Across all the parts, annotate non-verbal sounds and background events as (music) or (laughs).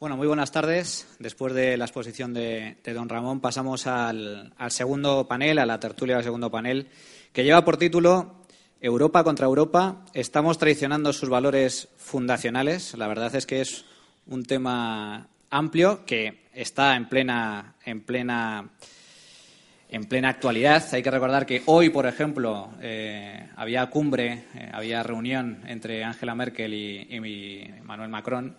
Bueno, muy buenas tardes. Después de la exposición de, don Ramón, pasamos al, segundo panel, a la tertulia del segundo panel, que lleva por título Europa contra Europa. Estamos traicionando sus valores fundacionales. La verdad es que es un tema amplio que está en plena, en plena, en plena actualidad. Hay que recordar que hoy, por ejemplo, eh, había cumbre, eh, había reunión entre Angela Merkel y, y Manuel Macron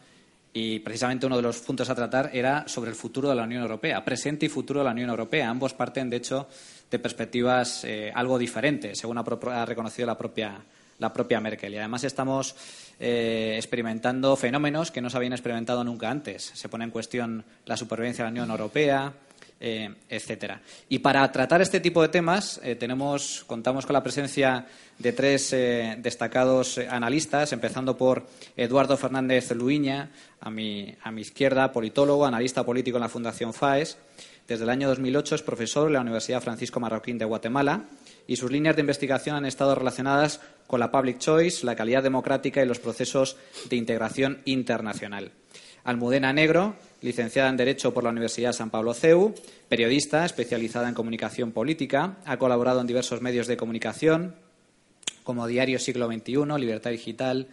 y precisamente uno de los puntos a tratar era sobre el futuro de la Unión Europea, presente y futuro de la Unión Europea. Ambos parten, de hecho, de perspectivas eh, algo diferentes, según ha, reconocido la propia, Merkel. Y además estamos eh, experimentando fenómenos que no se habían experimentado nunca antes. Se pone en cuestión la supervivencia de la Unión Europea, eh, etcétera. Y para tratar este tipo de temas tenemos, contamos con la presencia de tres destacados analistas, empezando por Eduardo Fernández Luiña, a mi, a mi izquierda, politólogo, analista político en la Fundación FAES. Desde el año 2008 es profesor en la Universidad Francisco Marroquín de Guatemala y sus líneas de investigación han estado relacionadas con la public choice, la calidad democrática y los procesos de integración internacional. Almudena Negro, licenciada en Derecho por la Universidad San Pablo CEU, periodista especializada en comunicación política, ha colaborado en diversos medios de comunicación como Diario Siglo XXI, Libertad Digital,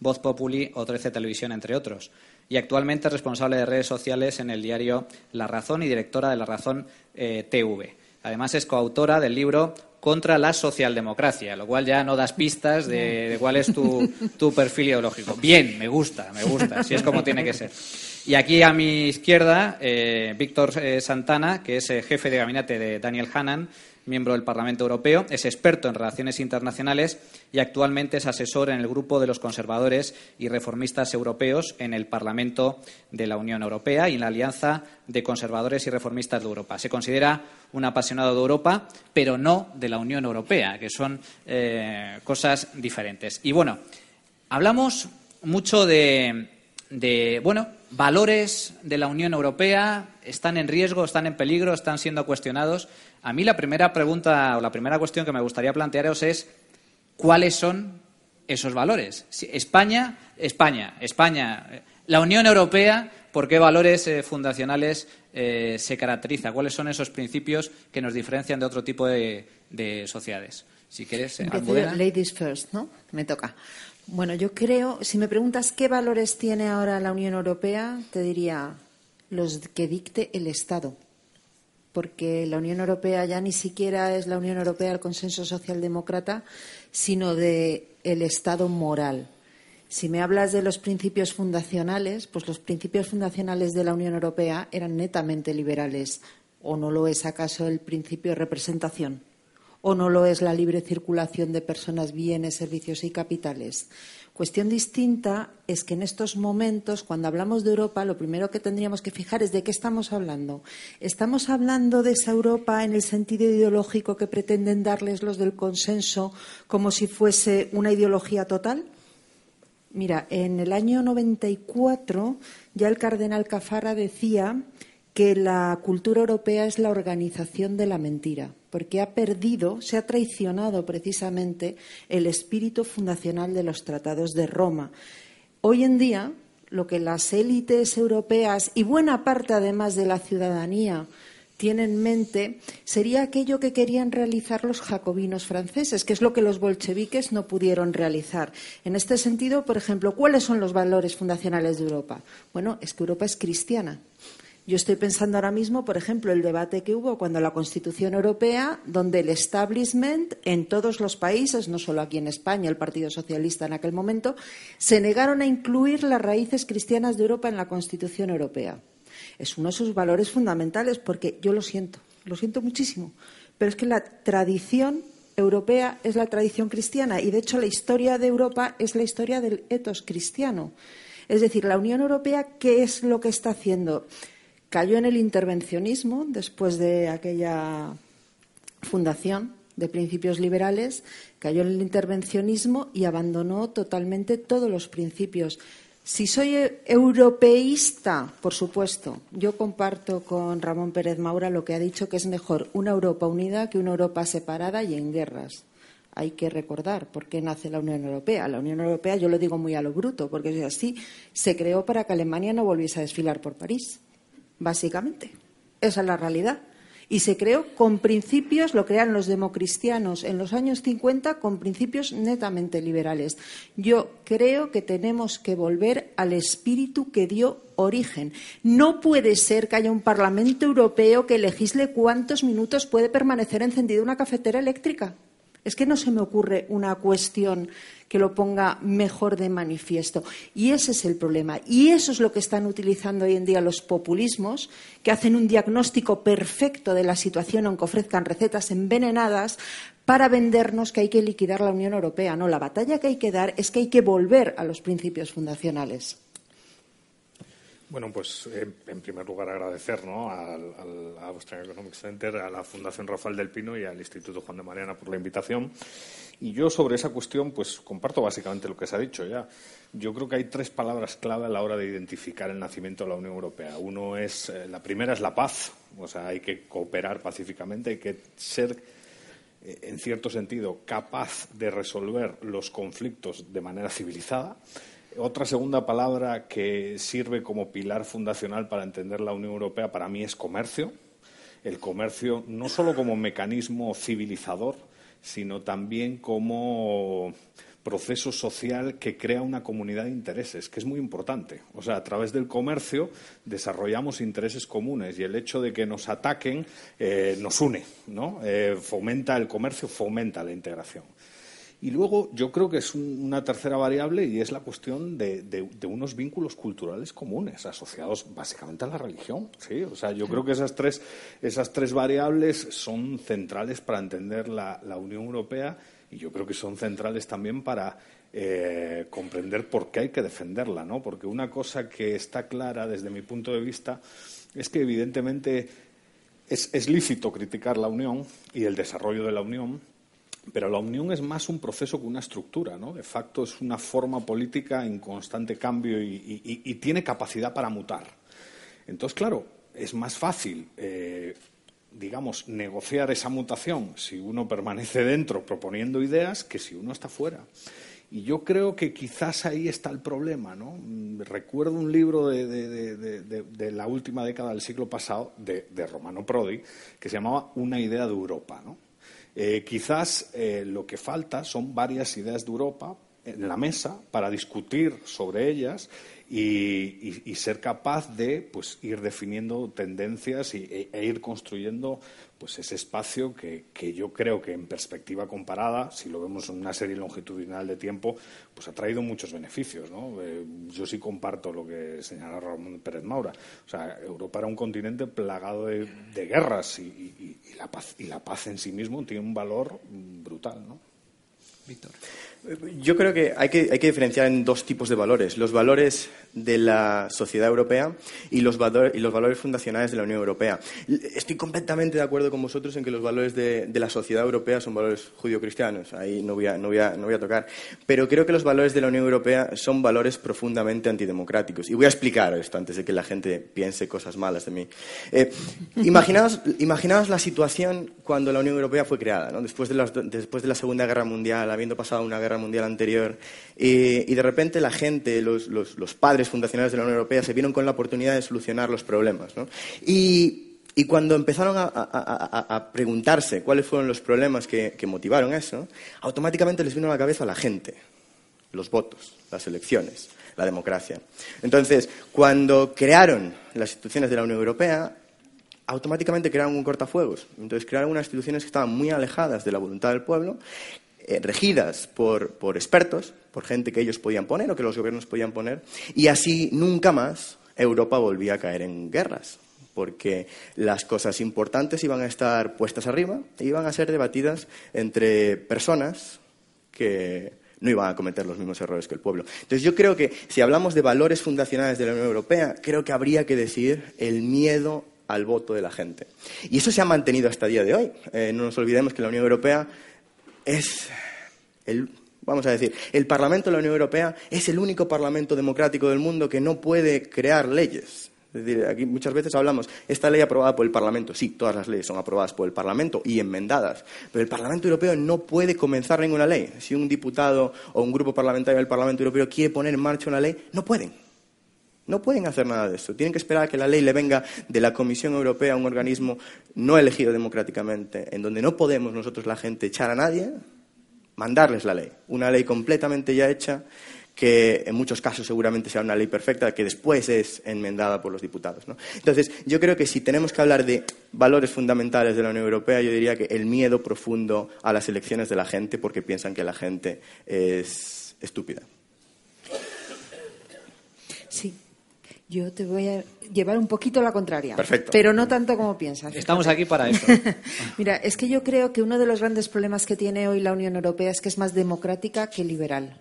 Voz Populi o 13 Televisión, entre otros y actualmente es responsable de redes sociales en el diario La Razón y directora de La Razón eh, TV. Además, es coautora del libro Contra la socialdemocracia, lo cual ya no das pistas de, cuál es tu, perfil ideológico. Bien, me gusta, me gusta, así es como tiene que ser. Y aquí a mi izquierda, eh, Víctor eh, Santana, que es jefe de gabinete de Daniel Hannan, miembro del Parlamento Europeo, es experto en relaciones internacionales y actualmente es asesor en el grupo de los conservadores y reformistas europeos en el Parlamento de la Unión Europea y en la Alianza de Conservadores y Reformistas de Europa. Se considera un apasionado de Europa, pero no de la Unión Europea, que son eh, cosas diferentes. Y bueno, hablamos mucho de, de, bueno, valores de la Unión Europea están en riesgo, están en peligro, están siendo cuestionados. A mí la primera pregunta o la primera cuestión que me gustaría plantearos es cuáles son esos valores. España, España, España, eh, la Unión Europea, ¿por qué valores eh, fundacionales eh, se caracteriza? ¿Cuáles son esos principios que nos diferencian de otro tipo de, sociedades? Si quieres, Ladies first, ¿no? Me toca. Bueno, yo creo, si me preguntas qué valores tiene ahora la Unión Europea, te diría los que dicte el Estado. Porque la Unión Europea ya ni siquiera es la Unión Europea del consenso socialdemócrata, sino de el Estado moral. Si me hablas de los principios fundacionales, pues los principios fundacionales de la Unión Europea eran netamente liberales. ¿O no lo es acaso el principio de representación? O no lo es la libre circulación de personas, bienes, servicios y capitales. Cuestión distinta es que en estos momentos, cuando hablamos de Europa, lo primero que tendríamos que fijar es de qué estamos hablando. ¿Estamos hablando de esa Europa en el sentido ideológico que pretenden darles los del consenso como si fuese una ideología total? Mira, en el año 94 ya el cardenal Cafara decía que la cultura europea es la organización de la mentira, porque ha perdido, se ha traicionado precisamente el espíritu fundacional de los tratados de Roma. Hoy en día, lo que las élites europeas y buena parte además de la ciudadanía tienen en mente sería aquello que querían realizar los jacobinos franceses, que es lo que los bolcheviques no pudieron realizar. En este sentido, por ejemplo, ¿cuáles son los valores fundacionales de Europa? Bueno, es que Europa es cristiana. Yo estoy pensando ahora mismo, por ejemplo, el debate que hubo cuando la Constitución Europea, donde el establishment en todos los países, no solo aquí en España, el Partido Socialista en aquel momento, se negaron a incluir las raíces cristianas de Europa en la Constitución Europea. Es uno de sus valores fundamentales porque yo lo siento, lo siento muchísimo, pero es que la tradición europea es la tradición cristiana y, de hecho, la historia de Europa es la historia del etos cristiano. Es decir, la Unión Europea, ¿qué es lo que está haciendo? Cayó en el intervencionismo después de aquella fundación de principios liberales, cayó en el intervencionismo y abandonó totalmente todos los principios. Si soy europeísta, por supuesto, yo comparto con Ramón Pérez Maura lo que ha dicho que es mejor una Europa unida que una Europa separada y en guerras. hay que recordar por qué nace la Unión Europea. La Unión Europea, yo lo digo muy a lo bruto, porque es así, se creó para que Alemania no volviese a desfilar por París, básicamente. Esa es la realidad. Y se creó con principios, lo crearon los democristianos en los años 50, con principios netamente liberales. Yo creo que tenemos que volver al espíritu que dio origen. No puede ser que haya un Parlamento Europeo que legisle cuántos minutos puede permanecer encendida una cafetera eléctrica. Es que no se me ocurre una cuestión que lo ponga mejor de manifiesto. Y ese es el problema. Y eso es lo que están utilizando hoy en día los populismos, que hacen un diagnóstico perfecto de la situación, aunque ofrezcan recetas envenenadas, para vendernos que hay que liquidar la Unión Europea. No, la batalla que hay que dar es que hay que volver a los principios fundacionales. Bueno, pues en primer lugar agradecer ¿no? al, al, Austrian Economic Center, a la Fundación Rafael del Pino y al Instituto Juan de Mariana por la invitación. Y yo sobre esa cuestión, pues comparto básicamente lo que se ha dicho ya. Yo creo que hay tres palabras clave a la hora de identificar el nacimiento de la Unión Europea. Uno es, eh, la primera es la paz, o sea, hay que cooperar pacíficamente, hay que ser eh, en cierto sentido, capaz de resolver los conflictos de manera civilizada. Otra segunda palabra que sirve como pilar fundacional para entender la Unión Europea para mí es comercio. El comercio no solo como mecanismo civilizador, sino también como proceso social que crea una comunidad de intereses, que es muy importante. O sea, a través del comercio desarrollamos intereses comunes y el hecho de que nos ataquen eh, nos une, ¿no? Eh, fomenta el comercio, fomenta la integración. Y luego yo creo que es una tercera variable y es la cuestión de, unos vínculos culturales comunes asociados básicamente a la religión. ¿sí? O sea, yo creo que esas tres, esas tres variables son centrales para entender la, Unión Europea y yo creo que son centrales también para eh, comprender por qué hay que defenderla. ¿no? Porque una cosa que está clara desde mi punto de vista es que evidentemente es lícito criticar la Unión y el desarrollo de la Unión pero la unión es más un proceso que una estructura, ¿no? De facto es una forma política en constante cambio y, tiene capacidad para mutar. Entonces, claro, es más fácil, eh, digamos, negociar esa mutación si uno permanece dentro proponiendo ideas que si uno está fuera. Y yo creo que quizás ahí está el problema, ¿no? Recuerdo un libro de, la última década del siglo pasado de, Romano Prodi que se llamaba Una idea de Europa, ¿no? Eh, quizás eh, lo que falta son varias ideas de Europa en la mesa para discutir sobre ellas y, ser capaz de pues, ir definiendo tendencias e, e, ir construyendo pues, ese espacio que, yo creo que en perspectiva comparada, si lo vemos en una serie longitudinal de tiempo, pues ha traído muchos beneficios. ¿no? Eh, yo sí comparto lo que señala Ramón Pérez Maura. O sea, Europa era un continente plagado de, guerras y, la paz, y la paz en sí mismo tiene un valor brutal. ¿no? Víctor. Yo creo que hay, que hay, que diferenciar en dos tipos de valores. Los valores de la sociedad europea y los, y los valores fundacionales de la Unión Europea. Estoy completamente de acuerdo con vosotros en que los valores de, la sociedad europea son valores judio-cristianos. Ahí no voy, a, no, voy a, no voy a tocar. Pero creo que los valores de la Unión Europea son valores profundamente antidemocráticos. Y voy a explicar esto antes de que la gente piense cosas malas de mí. Eh, imaginaos, imaginaos, la situación cuando la Unión Europea fue creada, ¿no? después, de la, después de la Segunda Guerra Mundial, habiendo pasado una guerra Mundial anterior, y, de repente la gente, los, padres fundacionales de la Unión Europea, se vieron con la oportunidad de solucionar los problemas. Y, cuando empezaron a, preguntarse cuáles fueron los problemas que, motivaron eso, automáticamente les vino a la cabeza la gente, los votos, las elecciones, la democracia. Entonces, cuando crearon las instituciones de la Unión Europea, automáticamente crearon un cortafuegos. Entonces crearon unas instituciones que estaban muy alejadas de la voluntad del pueblo, eh, regidas por, expertos, por gente que ellos podían poner o que los gobiernos podían poner, y así nunca más Europa volvía a caer en guerras, porque las cosas importantes iban a estar puestas arriba e iban a ser debatidas entre personas que no iban a cometer los mismos errores que el pueblo. Entonces yo creo que si hablamos de valores fundacionales de la Unión Europea, creo que habría que decir el miedo al voto de la gente. Y eso se ha mantenido hasta el día de hoy. Eh, no nos olvidemos que la Unión Europea es el, vamos a decir, el Parlamento de la Unión Europea es el único parlamento democrático del mundo que no puede crear leyes. Es decir, aquí muchas veces hablamos, esta ley aprobada por el Parlamento, sí, todas las leyes son aprobadas por el Parlamento y enmendadas, pero el Parlamento Europeo no puede comenzar ninguna ley. Si un diputado o un grupo parlamentario del Parlamento Europeo quiere poner en marcha una ley, no pueden. No pueden hacer nada de esto. Tienen que esperar a que la ley le venga de la Comisión Europea, un organismo no elegido democráticamente, en donde no podemos nosotros, la gente, echar a nadie, mandarles la ley. Una ley completamente ya hecha que en muchos casos seguramente sea una ley perfecta, que después es enmendada por los diputados. Entonces, yo creo que si tenemos que hablar de valores fundamentales de la Unión Europea, yo diría que el miedo profundo a las elecciones de la gente porque piensan que la gente es estúpida. Sí, yo te voy a llevar un poquito la contraria. Perfecto. Pero no tanto como piensas. Estamos aquí para eso. (laughs) Mira, es que yo creo que uno de los grandes problemas que tiene hoy la Unión Europea es que es más democrática que liberal.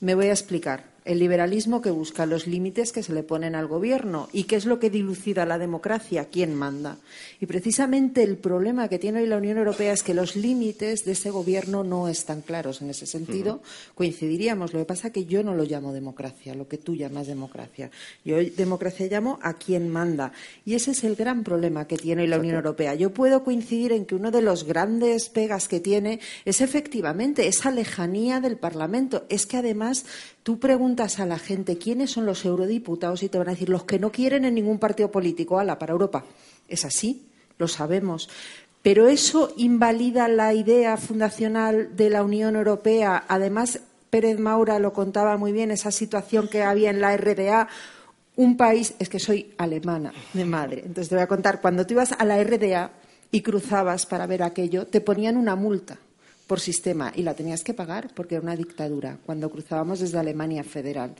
Me voy a explicar. El liberalismo que busca los límites que se le ponen al gobierno y qué es lo que dilucida la democracia, quién manda. Y precisamente el problema que tiene hoy la Unión Europea es que los límites de ese gobierno no están claros. En ese sentido, coincidiríamos. Lo que pasa es que yo no lo llamo democracia, lo que tú llamas democracia. Yo democracia llamo a quién manda. Y ese es el gran problema que tiene hoy la Unión Europea. Yo puedo coincidir en que uno de los grandes pegas que tiene es efectivamente esa lejanía del Parlamento. Es que además Tú preguntas a la gente quiénes son los eurodiputados y te van a decir los que no quieren en ningún partido político. Ala, para Europa. Es así, lo sabemos. Pero eso invalida la idea fundacional de la Unión Europea. Además, Pérez Maura lo contaba muy bien, esa situación que había en la RDA. Un país, es que soy alemana de madre. Entonces te voy a contar, cuando tú ibas a la RDA y cruzabas para ver aquello, te ponían una multa por sistema y la tenías que pagar porque era una dictadura cuando cruzábamos desde Alemania federal.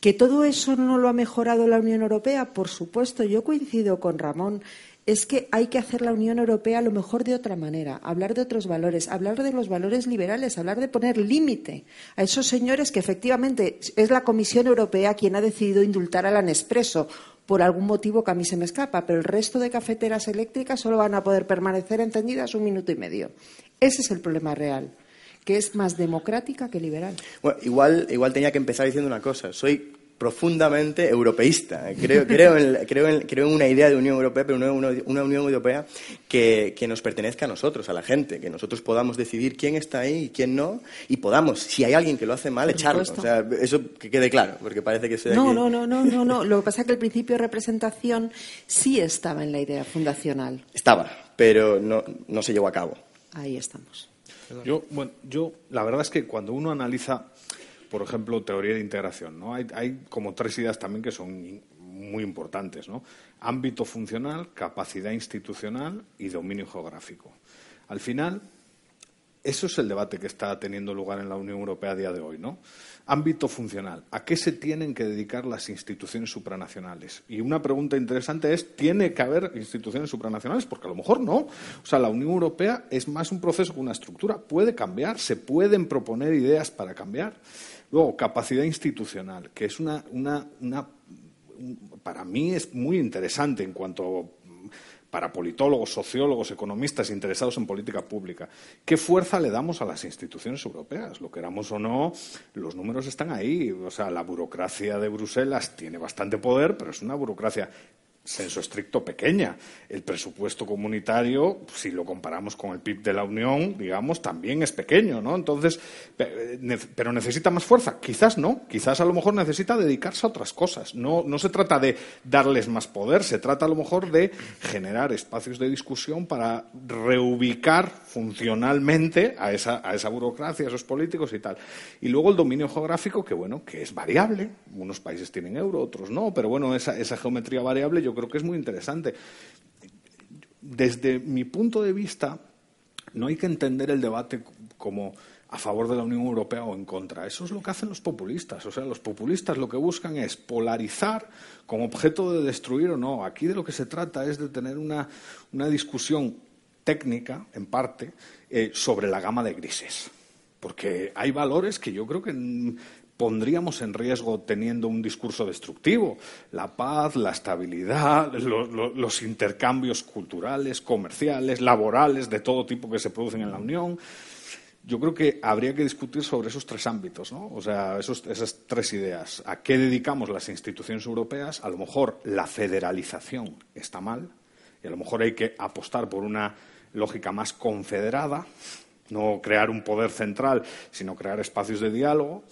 ¿Que todo eso no lo ha mejorado la Unión Europea? Por supuesto, yo coincido con Ramón. Es que hay que hacer la Unión Europea a lo mejor de otra manera, hablar de otros valores, hablar de los valores liberales, hablar de poner límite a esos señores que efectivamente es la Comisión Europea quien ha decidido indultar a la por algún motivo que a mí se me escapa, pero el resto de cafeteras eléctricas solo van a poder permanecer encendidas un minuto y medio. Ese es el problema real, que es más democrática que liberal. Bueno, igual, igual tenía que empezar diciendo una cosa. Soy profundamente europeísta. Creo, creo, en, creo, en, creo en una idea de Unión Europea, pero una, una Unión Europea que, que, nos pertenezca a nosotros, a la gente, que nosotros podamos decidir quién está ahí y quién no, y podamos, si hay alguien que lo hace mal, echarlo. O sea, eso que quede claro, porque parece que no, aquí... no, no, no, no, no. Lo que pasa es que el principio de representación sí estaba en la idea fundacional. Estaba, pero no, no se llevó a cabo. Ahí estamos. Yo, bueno, yo, la verdad es que cuando uno analiza por ejemplo, teoría de integración. ¿no? Hay, como tres ideas también que son muy importantes. ¿no? Ámbito funcional, capacidad institucional y dominio geográfico. Al final, eso es el debate que está teniendo lugar en la Unión Europea a día de hoy, ¿no? Ámbito funcional. ¿A qué se tienen que dedicar las instituciones supranacionales? Y una pregunta interesante es, ¿tiene que haber instituciones supranacionales? Porque a lo mejor no. O sea, la Unión Europea es más un proceso que una estructura. Puede cambiar, se pueden proponer ideas para cambiar. Luego, capacidad institucional, que es una, una, una para mí es muy interesante en cuanto para politólogos, sociólogos, economistas interesados en política pública. ¿Qué fuerza le damos a las instituciones europeas? Lo queramos o no, los números están ahí. O sea, la burocracia de Bruselas tiene bastante poder, pero es una burocracia senso estricto pequeña. El presupuesto comunitario, si lo comparamos con el PIB de la Unión, digamos, también es pequeño, ¿no? Entonces, pero necesita más fuerza. Quizás no, quizás a lo mejor necesita dedicarse a otras cosas. No, no se trata de darles más poder, se trata a lo mejor de generar espacios de discusión para reubicar funcionalmente a esa, a esa burocracia, a esos políticos y tal. Y luego el dominio geográfico, que bueno, que es variable. Unos países tienen euro, otros no, pero bueno, esa, esa geometría variable yo creo que es muy interesante. Desde mi punto de vista, no hay que entender el debate como a favor de la Unión Europea o en contra. Eso es lo que hacen los populistas. O sea, los populistas lo que buscan es polarizar con objeto de destruir o no. Aquí de lo que se trata es de tener una, discusión técnica, en parte, eh, sobre la gama de grises. Porque hay valores que yo creo que pondríamos en riesgo teniendo un discurso destructivo. La paz, la estabilidad, los intercambios culturales, comerciales, laborales, de todo tipo que se producen en la Unión. yo creo que habría que discutir sobre esos tres ámbitos, ¿no? O sea, esas tres ideas. ¿A qué dedicamos las instituciones europeas? A lo mejor la federalización está mal y a lo mejor hay que apostar por una lógica más confederada, no crear un poder central, sino crear espacios de diálogo.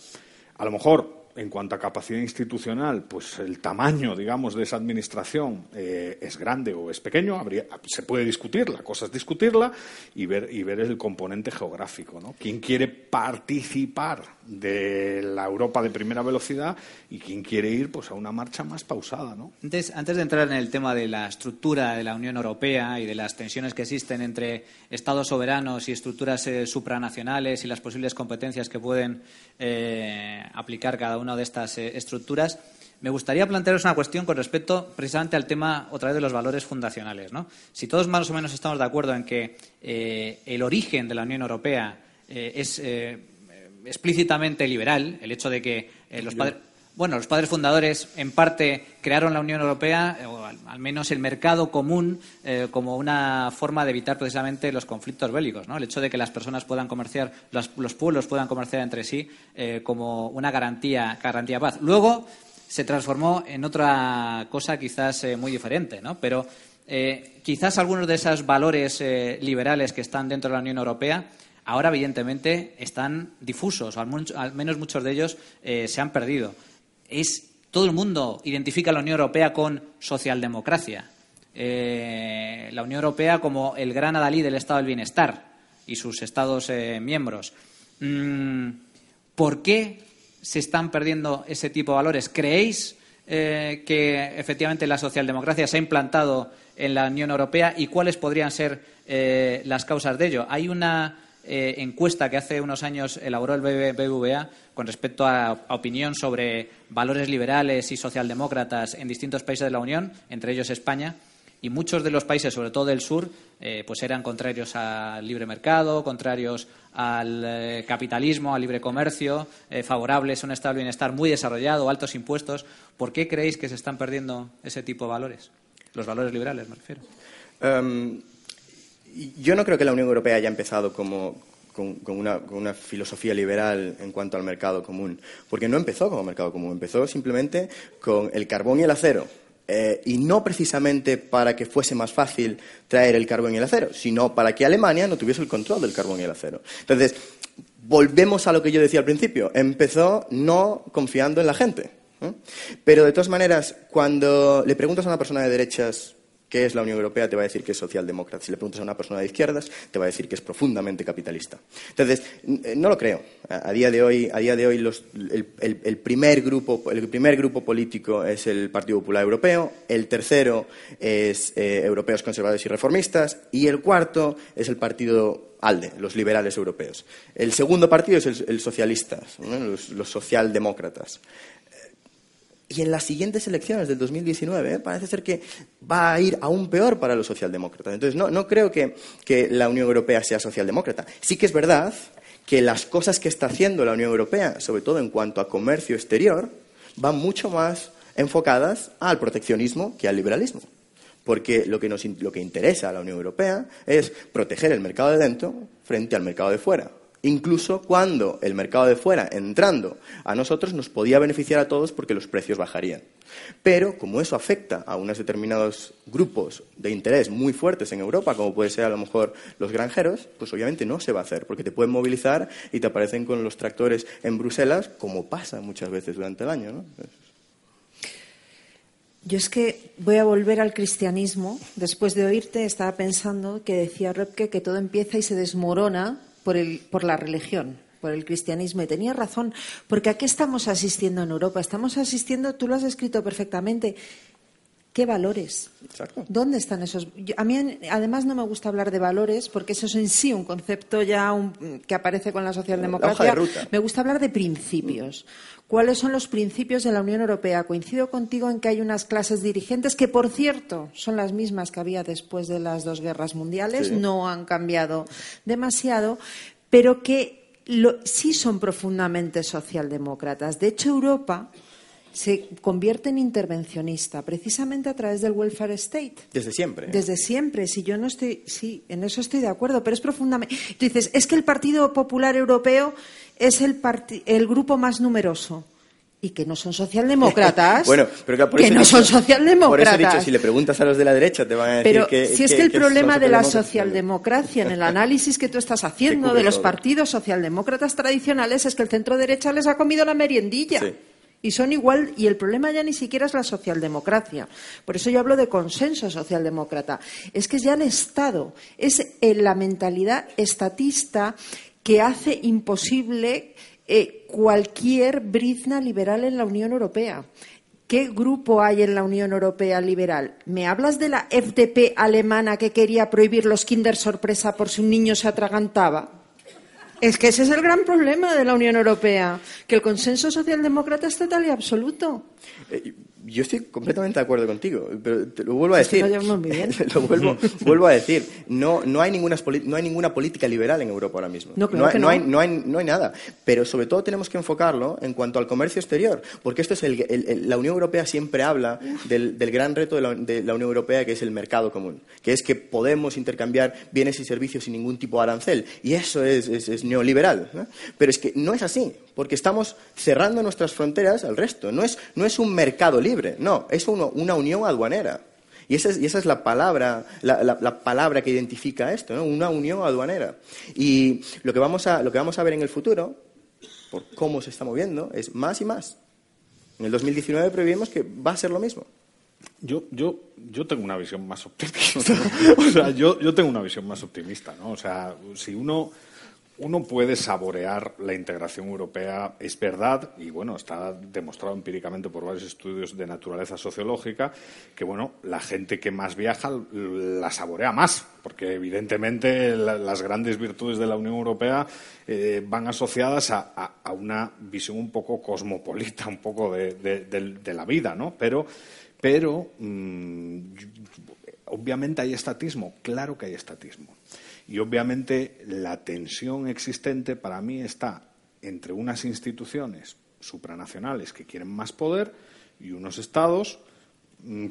A lo mejor en cuanto a capacidad institucional, pues el tamaño, digamos, de esa administración eh, es grande o es pequeño, se puede discutir, la cosa es discutirla y ver, y ver el componente geográfico, ¿no? ¿Quién quiere participar de la Europa de primera velocidad y quién quiere ir pues a una marcha más pausada, ¿no? Antes, antes de entrar en el tema de la estructura de la Unión Europea y de las tensiones que existen entre estados soberanos y estructuras eh, supranacionales y las posibles competencias que pueden eh, aplicar cada de estas eh, estructuras, me gustaría plantearos una cuestión con respecto precisamente al tema otra vez de los valores fundacionales. ¿no? Si todos más o menos estamos de acuerdo en que eh, el origen de la Unión Europea es explícitamente liberal, el hecho de que los padres. Bueno, los padres fundadores en parte crearon la Unión Europea, o al, menos el mercado común, eh, como una forma de evitar precisamente los conflictos bélicos. ¿no? El hecho de que las personas puedan comerciar, los, pueblos puedan comerciar entre sí eh, como una garantía, garantía de paz. Luego se transformó en otra cosa quizás eh, muy diferente, ¿no? Pero quizás algunos de esos valores liberales que están dentro de la Unión Europea ahora evidentemente están difusos, o al, menos muchos de ellos se han perdido es todo el mundo identifica a la Unión Europea con socialdemocracia. Eh, la Unión Europea como el gran adalí del Estado del Bienestar y sus Estados eh, miembros. Mm, ¿Por qué se están perdiendo ese tipo de valores? ¿Creéis eh, que efectivamente la socialdemocracia se ha implantado en la Unión Europea y cuáles podrían ser las causas de ello? Hay una eh, encuesta que hace unos años elaboró el BBVA con respecto a, opinión sobre valores liberales y socialdemócratas en distintos países de la Unión, entre ellos España, y muchos de los países, sobre todo del sur, eh, pues eran contrarios al libre mercado, contrarios al eh, capitalismo, al libre comercio, favorables a un estado de bienestar muy desarrollado, altos impuestos. ¿Por qué creéis que se están perdiendo ese tipo de valores? Los valores liberales, me refiero. Em, yo no creo que la Unión Europea haya empezado como, con, una, filosofía liberal en cuanto al mercado común, porque no empezó como mercado común, empezó simplemente con el carbón y el acero. Eh, y no precisamente para que fuese más fácil traer el carbón y el acero, sino para que Alemania no tuviese el control del carbón y el acero. Entonces, volvemos a lo que yo decía al principio. Empezó no confiando en la gente. Pero de todas maneras, cuando le preguntas a una persona de derechas ¿Qué es la Unión Europea? Te va a decir que es socialdemócrata. Si le preguntas a una persona de izquierdas, te va a decir que es profundamente capitalista. Entonces, no lo creo. A día de hoy, a día de hoy el, primer grupo, el primer grupo político es el Partido Popular Europeo, el tercero es eh, Europeos Conservadores y Reformistas y el cuarto es el Partido ALDE, los liberales europeos. El segundo partido es el, socialistas, los, los socialdemócratas. Y en las siguientes elecciones del 2019 ¿eh? parece ser que va a ir aún peor para los socialdemócratas. Entonces, no, creo que, la Unión Europea sea socialdemócrata. Sí que es verdad que las cosas que está haciendo la Unión Europea, sobre todo en cuanto a comercio exterior, van mucho más enfocadas al proteccionismo que al liberalismo. Porque lo que, lo que interesa a la Unión Europea es proteger el mercado de dentro frente al mercado de fuera incluso cuando el mercado de fuera, entrando a nosotros, nos podía beneficiar a todos porque los precios bajarían. Pero como eso afecta a unos determinados grupos de interés muy fuertes en Europa, como puede ser a lo mejor los granjeros, pues obviamente no se va a hacer, porque te pueden movilizar y te aparecen con los tractores en Bruselas, como pasa muchas veces durante el año. Yo es que voy a volver al cristianismo. Después de oírte, estaba pensando que decía Repke que todo empieza y se desmorona por, el, por la religión, por el cristianismo. Y tenía razón, porque ¿a qué estamos asistiendo en Europa? Estamos asistiendo, tú lo has escrito perfectamente, ¿Qué valores? ¿Dónde están esos? a mí, además, no me gusta hablar de valores porque eso es en sí un concepto ya que aparece con la socialdemocracia. Me gusta hablar de principios. ¿Cuáles son los principios de la Unión Europea? Coincido contigo en que hay unas clases dirigentes que, por cierto, son las mismas que había después de las dos guerras mundiales, no han cambiado demasiado, pero que sí son profundamente socialdemócratas. De hecho, Europa se convierte en intervencionista, precisamente a través del welfare state. Desde siempre. Desde siempre. Si yo no estoy, sí, en eso estoy de acuerdo, pero es profundamente. Tú dices, es que el Partido Popular Europeo es el, el grupo más numeroso y que no son socialdemócratas. (laughs) bueno, pero que no son socialdemócratas. Por eso he dicho, si le preguntas a los de la derecha te van a decir pero que si es que, el problema de la socialdemocracia en el (laughs) análisis que tú estás haciendo de los partidos socialdemócratas tradicionales es que el centro derecha les ha comido la meriendilla. Y son igual, y el problema ya ni siquiera es la socialdemocracia. Por eso yo hablo de consenso socialdemócrata. Es que ya han estado, es la mentalidad estatista que hace imposible eh, cualquier brizna liberal en la Unión Europea. ¿Qué grupo hay en la Unión Europea liberal? ¿Me hablas de la FDP alemana que quería prohibir los Kinder sorpresa por si un niño se atragantaba? Es que ese es el gran problema de la Unión Europea, que el consenso socialdemócrata es total y absoluto. Eh, yo estoy completamente de acuerdo contigo, pero te lo vuelvo a decir. (laughs) lo vuelvo, a decir. No, no, hay ninguna, no hay ninguna política liberal en Europa ahora mismo. No, hay, no. Hay, no, hay, no hay nada. Pero sobre todo tenemos que enfocarlo en cuanto al comercio exterior, porque esto es el, la Unión Europea siempre habla del, gran reto de la, Unión Europea, que es el mercado común, que es que podemos intercambiar bienes y servicios sin ningún tipo de arancel. Y eso es, es, neoliberal. Pero es que no es así, porque estamos cerrando nuestras fronteras al resto. No es, no es un mercado libre no, es una unión aduanera. Y esa es, la, palabra, la, palabra que identifica esto, una unión aduanera. Y lo que, vamos a, lo que vamos a ver en el futuro, por cómo se está moviendo, es más y más. En el 2019 previmos que va a ser lo mismo. Yo, yo, yo tengo una visión más optimista. (laughs) o sea, yo, yo tengo una visión más optimista, ¿no? O sea, si uno uno puede saborear la integración europea, es verdad, y bueno, está demostrado empíricamente por varios estudios de naturaleza sociológica, que bueno, la gente que más viaja la saborea más, porque evidentemente las grandes virtudes de la Unión Europea eh, van asociadas a, una visión un poco cosmopolita, un poco de, la vida, ¿no? Pero, pero mm, obviamente hay estatismo, claro que hay estatismo. Y obviamente la tensión existente para mí está entre unas instituciones supranacionales que quieren más poder y unos estados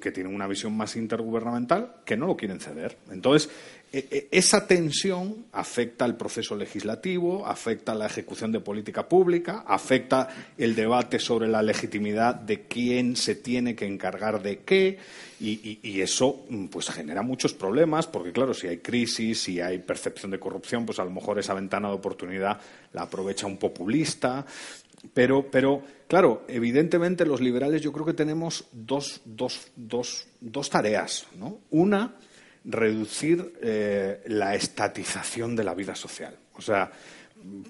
que tienen una visión más intergubernamental que no lo quieren ceder. Entonces, e, e, esa tensión afecta al proceso legislativo, afecta la ejecución de política pública, afecta el debate sobre la legitimidad de quién se tiene que encargar de qué, y, eso mm, pues genera muchos problemas, porque claro, si hay crisis, si hay percepción de corrupción, pues a lo mejor esa ventana de oportunidad la aprovecha un populista. Pero, pero claro, evidentemente los liberales yo creo que tenemos dos, dos, dos, dos tareas. ¿no? Una, reducir eh, la estatización de la vida social. O sea,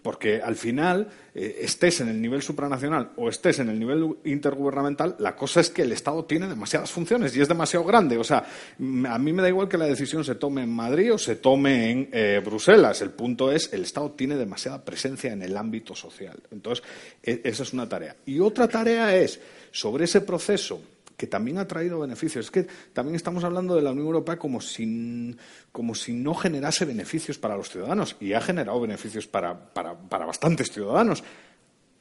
porque al final, eh, estés en el nivel supranacional o estés en el nivel intergubernamental, la cosa es que el Estado tiene demasiadas funciones y es demasiado grande. O sea, a mí me da igual que la decisión se tome en Madrid o se tome en eh, Bruselas. El punto es, el Estado tiene demasiada presencia en el ámbito social. Entonces, e, esa es una tarea. Y otra tarea es, sobre ese proceso que también ha traído beneficios. Es que también estamos hablando de la Unión Europea como si, como si no generase beneficios para los ciudadanos y ha generado beneficios para, bastantes ciudadanos,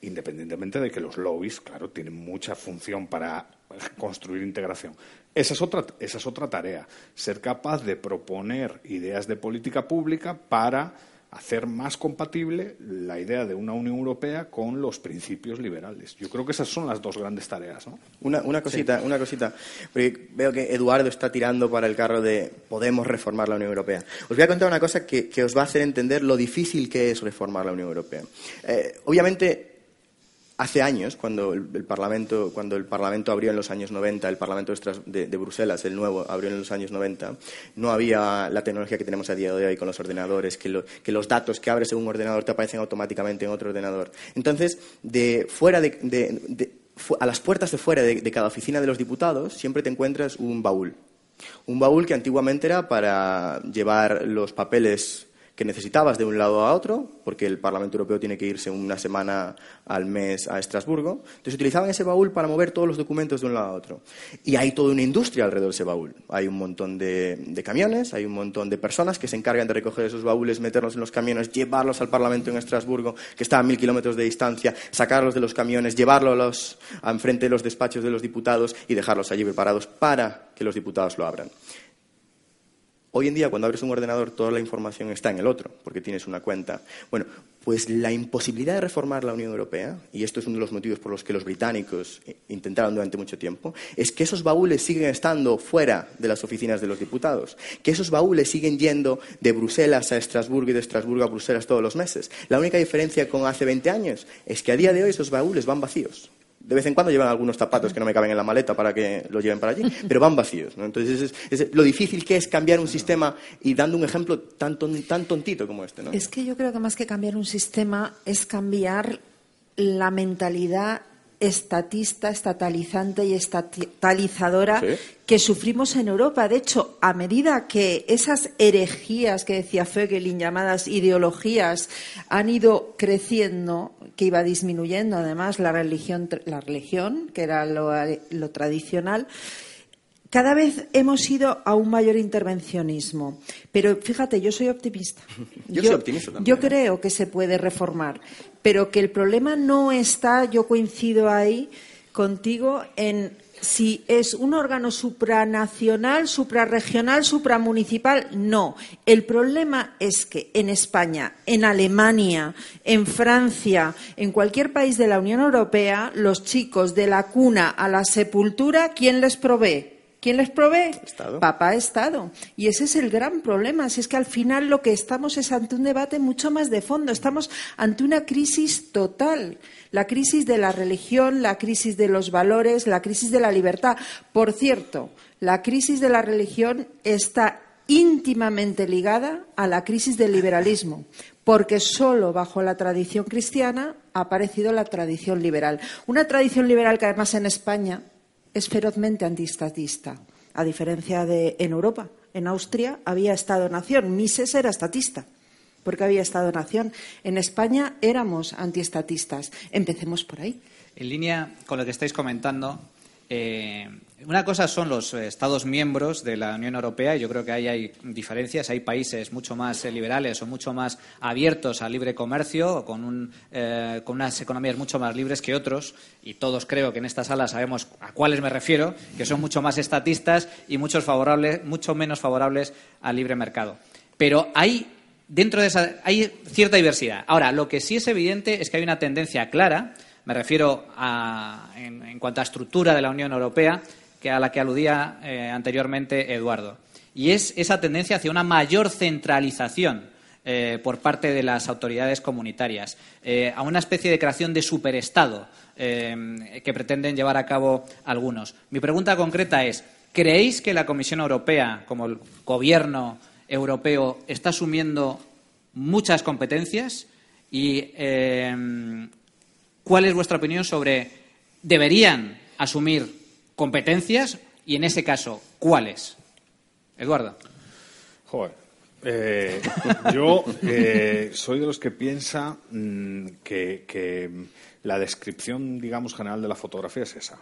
independientemente de que los lobbies, claro, tienen mucha función para construir integración. Esa es, otra, esa es otra tarea, ser capaz de proponer ideas de política pública para hacer más compatible la idea de una Unión Europea con los principios liberales. Yo creo que esas son las dos grandes tareas. ¿no? Una, cosita, una cosita. veo que Eduardo está tirando para el carro de podemos reformar la Unión Europea. Os voy a contar una cosa que, os va a hacer entender lo difícil que es reformar la Unión Europea. Eh, obviamente, Hace años, cuando el, Parlamento, cuando el Parlamento abrió en los años 90, el Parlamento de, Bruselas, el nuevo, abrió en los años 90, no había la tecnología que tenemos a día de hoy con los ordenadores, que, los datos que abres en un ordenador te aparecen automáticamente en otro ordenador. Entonces, de fuera a las puertas de fuera de cada oficina de los diputados siempre te encuentras un baúl. Un baúl que antiguamente era para llevar los papeles que necesitabas de un lado a otro, porque el Parlamento Europeo tiene que irse una semana al mes a Estrasburgo. Entonces utilizaban ese baúl para mover todos los documentos de un lado a otro. Y hay toda una industria alrededor de ese baúl. Hay un montón de, camiones, hay un montón de personas que se encargan de recoger esos baúles, meterlos en los camiones, llevarlos al Parlamento en Estrasburgo, que está a mil kilómetros de distancia, sacarlos de los camiones, llevarlos a enfrente de los despachos de los diputados y dejarlos allí preparados para que los diputados lo abran. Hoy en día, cuando abres un ordenador, toda la información está en el otro, porque tienes una cuenta. Bueno, pues la imposibilidad de reformar la Unión Europea, y esto es uno de los motivos por los que los británicos intentaron durante mucho tiempo, es que esos baúles siguen estando fuera de las oficinas de los diputados, que esos baúles siguen yendo de Bruselas a Estrasburgo y de Estrasburgo a Bruselas todos los meses. La única diferencia con hace 20 años es que a día de hoy esos baúles van vacíos de vez en cuando llevan algunos zapatos que no me caben en la maleta para que los lleven para allí, (laughs) pero van vacíos. Entonces, es, lo difícil que es cambiar un sistema y dando un ejemplo tan, tan tontito como este. ¿no? Es que yo creo que más que cambiar un sistema es cambiar la mentalidad estatista, estatalizante y estatalizadora que sufrimos en Europa. De hecho, a medida que esas herejías que decía Fögelin, llamadas ideologías, han ido creciendo, que iba disminuyendo además la religión, la religión que era lo, lo tradicional, cada vez hemos ido a un mayor intervencionismo. Pero fíjate, yo soy optimista. Yo, soy optimista también. Yo creo que se puede reformar, pero que el problema no está, yo coincido ahí contigo, en si es un órgano supranacional, suprarregional, supramunicipal. No. El problema es que en España, en Alemania, en Francia, en cualquier país de la Unión Europea, los chicos de la cuna a la sepultura, ¿quién les provee? ¿Quién les provee? Estado. Papá Estado. Y ese es el gran problema. Si es que al final lo que estamos es ante un debate mucho más de fondo. Estamos ante una crisis total. La crisis de la religión, la crisis de los valores, la crisis de la libertad. Por cierto, la crisis de la religión está íntimamente ligada a la crisis del liberalismo, porque solo bajo la tradición cristiana ha aparecido la tradición liberal. Una tradición liberal que además en España es ferozmente antiestatista, a diferencia de en Europa. En Austria había Estado-Nación. Mises era estatista, porque había Estado-Nación. En España éramos antiestatistas. Empecemos por ahí. En línea con lo que estáis comentando, eh, una cosa son los eh, Estados miembros de la Unión Europea, y yo creo que ahí hay diferencias. Hay países mucho más eh, liberales o mucho más abiertos al libre comercio, con, un, con unas economías mucho más libres que otros, y todos creo que en esta sala sabemos a cuáles me refiero, que son mucho más estatistas y muchos favorables, mucho menos favorables al libre mercado. Pero hay, dentro de esa, hay cierta diversidad. Ahora, lo que sí es evidente es que hay una tendencia clara me refiero a, en, cuanto a estructura de la Unión Europea, a la que aludía eh, anteriormente Eduardo. Y es esa tendencia hacia una mayor centralización eh, por parte de las autoridades comunitarias, eh, a una especie de creación de superestado que pretenden llevar a cabo algunos. Mi pregunta concreta es, ¿creéis que la Comisión Europea, como el gobierno europeo, está asumiendo muchas competencias y ¿Cuál es vuestra opinión sobre deberían asumir competencias y, en ese caso, cuáles? Eduardo. Joder. Eh, yo eh, soy de los que piensa mm, que, la descripción, digamos, general de la fotografía es esa.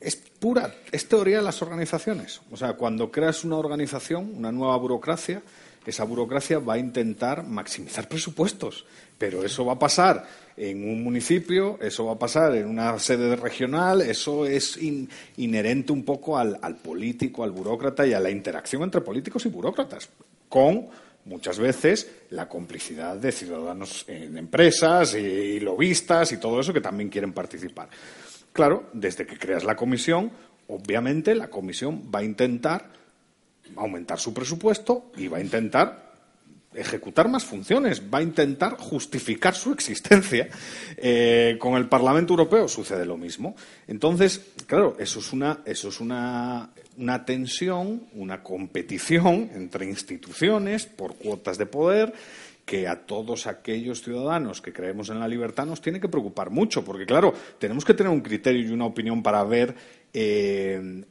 es pura, es teoría de las organizaciones. O sea, cuando creas una organización, una nueva burocracia, esa burocracia va a intentar maximizar presupuestos. Pero eso va a pasar en un municipio, eso va a pasar en una sede regional, eso es inherente un poco al, político, al burócrata y a la interacción entre políticos y burócratas, con muchas veces la complicidad de ciudadanos en empresas y, lobistas y todo eso que también quieren participar. Claro, desde que creas la comisión, obviamente la comisión va a intentar aumentar su presupuesto y va a intentar ejecutar más funciones, va a intentar justificar su existencia. (laughs) Eh, con el Parlamento Europeo sucede lo mismo. Entonces, claro, eso es una, eso es una, una tensión, una competición entre instituciones por cuotas de poder que a todos aquellos ciudadanos que creemos en la libertad nos tiene que preocupar mucho, porque claro, tenemos que tener un criterio y una opinión para ver eh,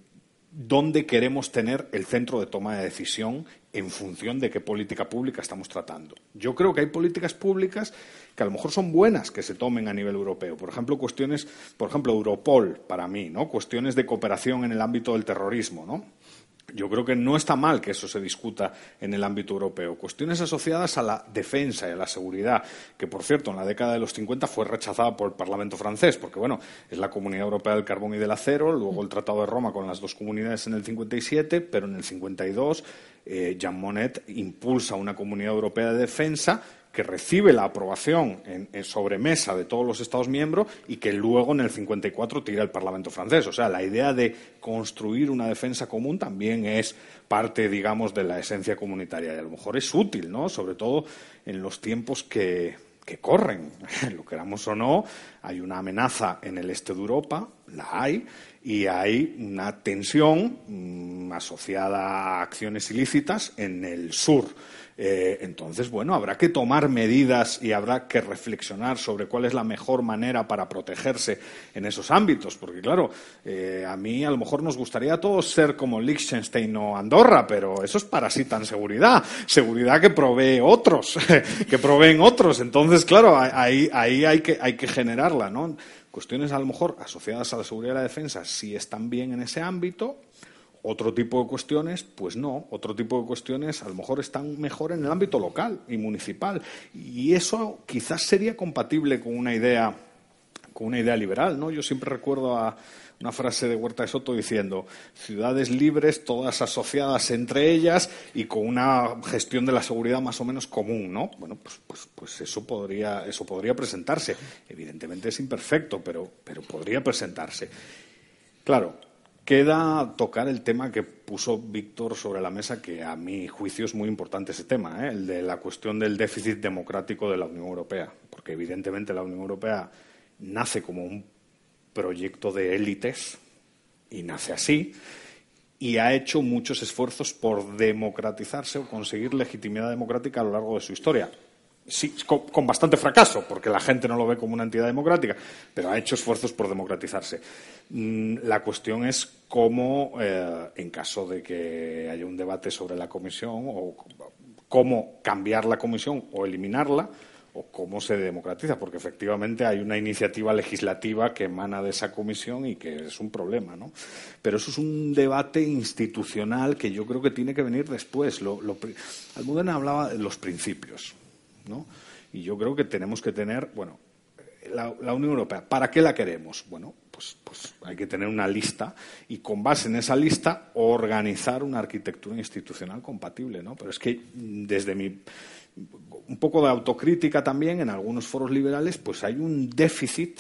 dónde queremos tener el centro de toma de decisión en función de qué política pública estamos tratando. Yo creo que hay políticas públicas que a lo mejor son buenas que se tomen a nivel europeo. Por ejemplo, cuestiones, por ejemplo, Europol, para mí, ¿no? Cuestiones de cooperación en el ámbito del terrorismo, ¿no? Yo creo que no está mal que eso se discuta en el ámbito europeo. Cuestiones asociadas a la defensa y a la seguridad, que por cierto en la década de los 50 fue rechazada por el Parlamento francés, porque bueno, es la Comunidad Europea del Carbón y del Acero, luego el Tratado de Roma con las dos comunidades en el 57, pero en el 52 eh, Jean Monnet impulsa una Comunidad Europea de Defensa que recibe la aprobación en, sobremesa de todos los Estados miembros y que luego en el 54 tira el Parlamento francés. O sea, la idea de construir una defensa común también es parte, digamos, de la esencia comunitaria y a lo mejor es útil, ¿no? Sobre todo en los tiempos que, que corren, (laughs) lo queramos o no, hay una amenaza en el este de Europa, la hay, y hay una tensión mmm, asociada a acciones ilícitas en el sur. Eh, entonces, bueno, habrá que tomar medidas y habrá que reflexionar sobre cuál es la mejor manera para protegerse en esos ámbitos. Porque, claro, eh, a mí a lo mejor nos gustaría a todos ser como Liechtenstein o Andorra, pero eso es parasitan seguridad. Seguridad que provee otros, (laughs) que proveen otros. Entonces, claro, ahí, ahí hay, que, hay que generarla, ¿no? Cuestiones a lo mejor asociadas a la seguridad y la defensa, si están bien en ese ámbito, otro tipo de cuestiones, pues no. Otro tipo de cuestiones a lo mejor están mejor en el ámbito local y municipal. Y eso quizás sería compatible con una idea, con una idea liberal, ¿no? Yo siempre recuerdo a una frase de Huerta de Soto diciendo ciudades libres, todas asociadas entre ellas y con una gestión de la seguridad más o menos común, ¿no? Bueno, pues, pues, pues eso podría, eso podría presentarse. Evidentemente es imperfecto, pero, pero podría presentarse. Claro, Queda tocar el tema que puso Víctor sobre la mesa, que a mi juicio es muy importante ese tema, ¿eh? el de la cuestión del déficit democrático de la Unión Europea, porque evidentemente la Unión Europea nace como un proyecto de élites y nace así, y ha hecho muchos esfuerzos por democratizarse o conseguir legitimidad democrática a lo largo de su historia sí, con, bastante fracaso, porque la gente no lo ve como una entidad democrática, pero ha hecho esfuerzos por democratizarse. Mm, la cuestión es cómo, eh, en caso de que haya un debate sobre la comisión, o cómo cambiar la comisión o eliminarla, o cómo se democratiza, porque efectivamente hay una iniciativa legislativa que emana de esa comisión y que es un problema, ¿no? Pero eso es un debate institucional que yo creo que tiene que venir después. Lo, Almudena hablaba de los principios. ¿No? Y yo creo que tenemos que tener, bueno, la, la, Unión Europea, ¿para qué la queremos? Bueno, pues, pues hay que tener una lista y con base en esa lista organizar una arquitectura institucional compatible, ¿no? Pero es que desde mi un poco de autocrítica también en algunos foros liberales, pues hay un déficit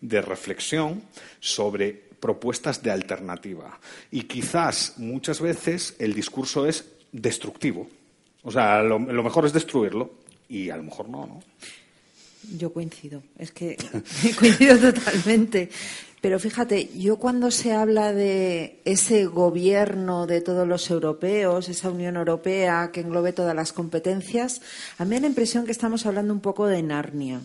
de reflexión sobre propuestas de alternativa. Y quizás muchas veces el discurso es destructivo. O sea, lo, lo mejor es destruirlo y a lo mejor no, ¿no? Yo coincido, es que (laughs) coincido totalmente. Pero fíjate, yo cuando se habla de ese gobierno de todos los europeos, esa Unión Europea que englobe todas las competencias, a mí me da la impresión que estamos hablando un poco de Narnia.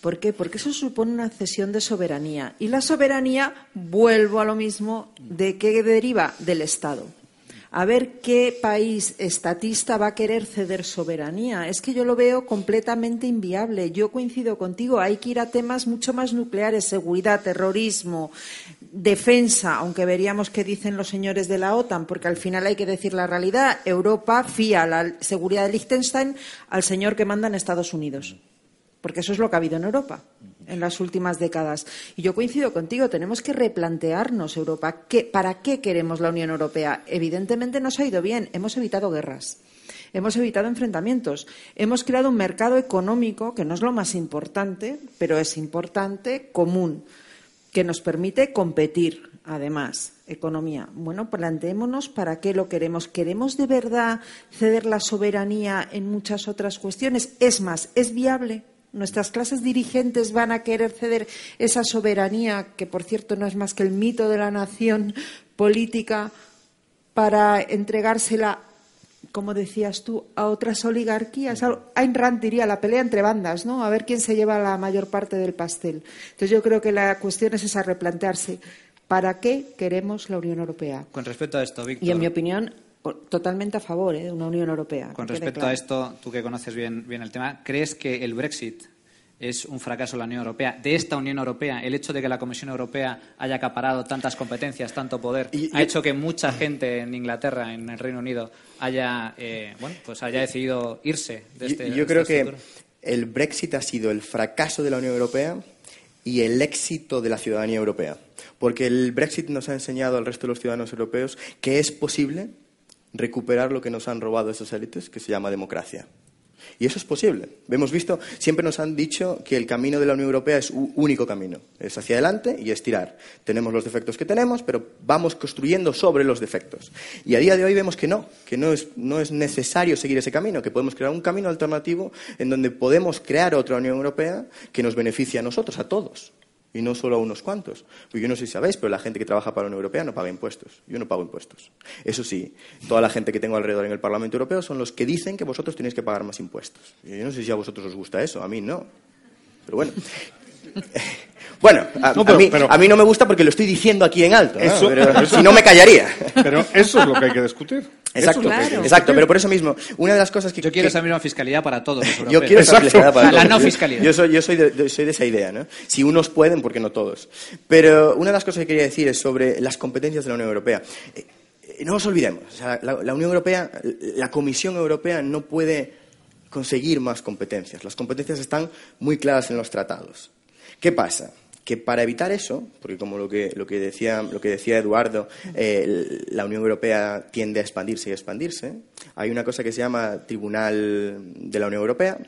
¿Por qué? Porque eso supone una cesión de soberanía. Y la soberanía, vuelvo a lo mismo, ¿de qué deriva? Del Estado a ver qué país estatista va a querer ceder soberanía. Es que yo lo veo completamente inviable. Yo coincido contigo, hay que ir a temas mucho más nucleares, seguridad, terrorismo, defensa, aunque veríamos qué dicen los señores de la OTAN, porque al final hay que decir la realidad. Europa fía la seguridad de Liechtenstein al señor que manda en Estados Unidos, porque eso es lo que ha habido en Europa en las últimas décadas. Y yo coincido contigo, tenemos que replantearnos Europa. ¿Qué, ¿Para qué queremos la Unión Europea? Evidentemente nos ha ido bien, hemos evitado guerras. Hemos evitado enfrentamientos. Hemos creado un mercado económico, que no es lo más importante, pero es importante, común, que nos permite competir, además. Economía. Bueno, planteémonos para qué lo queremos. ¿Queremos de verdad ceder la soberanía en muchas otras cuestiones? Es más, ¿es viable? Nuestras clases dirigentes van a querer ceder esa soberanía, que por cierto no es más que el mito de la nación política, para entregársela, como decías tú, a otras oligarquías. Ayn Rand diría la pelea entre bandas, ¿no? A ver quién se lleva la mayor parte del pastel. Entonces yo creo que la cuestión es esa, replantearse ¿Para qué queremos la Unión Europea? Con respecto a esto, Víctor. Y en mi opinión, totalmente a favor ¿eh? de una Unión Europea. Con respecto a esto, tú que conoces bien, bien el tema, ¿crees que el Brexit es un fracaso de la Unión Europea, de esta Unión Europea, el hecho de que la Comisión Europea haya acaparado tantas competencias, tanto poder, ha hecho que mucha gente en Inglaterra, en el Reino Unido, haya, eh, bueno, pues haya decidido irse de este. Yo, yo creo que el Brexit ha sido el fracaso de la Unión Europea y el éxito de la ciudadanía europea, porque el Brexit nos ha enseñado al resto de los ciudadanos europeos que es posible recuperar lo que nos han robado esas élites, que se llama democracia. Y eso es posible. Hemos visto, siempre nos han dicho que el camino de la Unión Europea es un único camino. Es hacia adelante y estirar. Tenemos los defectos que tenemos, pero vamos construyendo sobre los defectos. Y a día de hoy vemos que no, que no es, no es necesario seguir ese camino, que podemos crear un camino alternativo en donde podemos crear otra Unión Europea que nos beneficie a nosotros, a todos y no solo a unos cuantos. Pues yo no sé si sabéis, pero la gente que trabaja para la Unión Europea no paga impuestos. Yo no pago impuestos. Eso sí, toda la gente que tengo alrededor en el Parlamento Europeo son los que dicen que vosotros tenéis que pagar más impuestos. yo no sé si a vosotros os gusta eso, a mí no. Pero bueno. (laughs) Bueno, a, mí, no me gusta porque lo estoy diciendo aquí en alto, pero si no me callaría. Pero eso es lo que hay que discutir. Exacto, exacto, pero por eso mismo, una de las cosas que... Yo quiero esa misma fiscalidad para todos los Yo quiero esa fiscalidad para todos. La no fiscalidad. Yo, soy, yo soy, de, soy de esa idea, ¿no? Si unos pueden, ¿por qué no todos? Pero una de las cosas que quería decir es sobre las competencias de la Unión Europea. Eh, no nos olvidemos, la Unión Europea, la Comisión Europea no puede conseguir más competencias. Las competencias están muy claras en los tratados. ¿Qué pasa? Que para evitar eso, porque como lo que, lo que, decía, lo que decía Eduardo, eh, la Unión Europea tiende a expandirse y expandirse, hay una cosa que se llama Tribunal de la Unión Europea,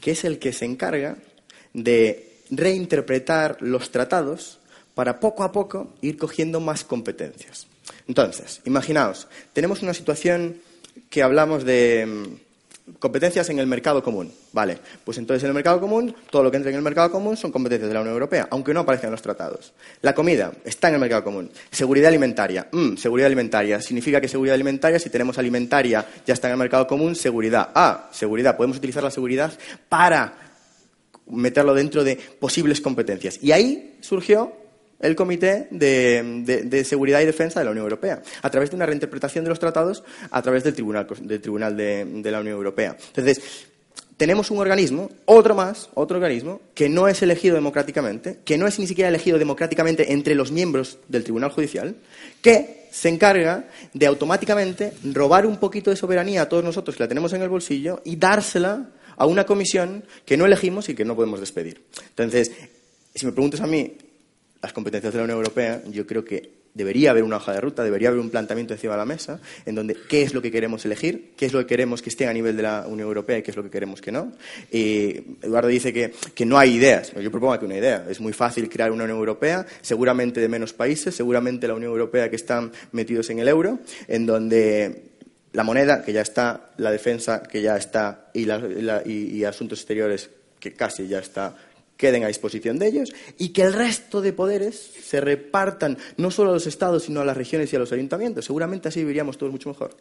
que es el que se encarga de reinterpretar los tratados para poco a poco ir cogiendo más competencias. Entonces, imaginaos, tenemos una situación que hablamos de competencias en el mercado común. Vale, pues entonces en el mercado común, todo lo que entra en el mercado común son competencias de la Unión Europea, aunque no aparezcan en los tratados. La comida está en el mercado común. Seguridad alimentaria. Mm, seguridad alimentaria. Significa que seguridad alimentaria, si tenemos alimentaria, ya está en el mercado común. Seguridad. Ah, seguridad. Podemos utilizar la seguridad para meterlo dentro de posibles competencias. Y ahí surgió el Comité de, Seguridad y Defensa de la Unión Europea, a través de una reinterpretación de los tratados a través del Tribunal, del tribunal de, la Unión Europea. Entonces, tenemos un organismo, otro más, otro organismo, que no es elegido democráticamente, que no es ni siquiera elegido democráticamente entre los miembros del Tribunal Judicial, que se encarga de automáticamente robar un poquito de soberanía a todos nosotros que la tenemos en el bolsillo y dársela a una comisión que no elegimos y que no podemos despedir. Entonces, si me preguntas a mí, las competencias de la Unión Europea, yo creo que debería haber una hoja de ruta, debería haber un planteamiento encima de la mesa, en donde qué es lo que queremos elegir, qué es lo que queremos que esté a nivel de la Unión Europea y qué es lo que queremos que no. Eduardo dice que, que no hay ideas. Yo propongo aquí una idea. Es muy fácil crear una Unión Europea, seguramente de menos países, seguramente la Unión Europea que están metidos en el euro, en donde la moneda, que ya está, la defensa, que ya está, y, y asuntos exteriores, que casi ya está queden a disposición de ellos y que el resto de poderes se repartan no solo a los estados, sino a las regiones y a los ayuntamientos. Seguramente así viviríamos todos mucho mejor.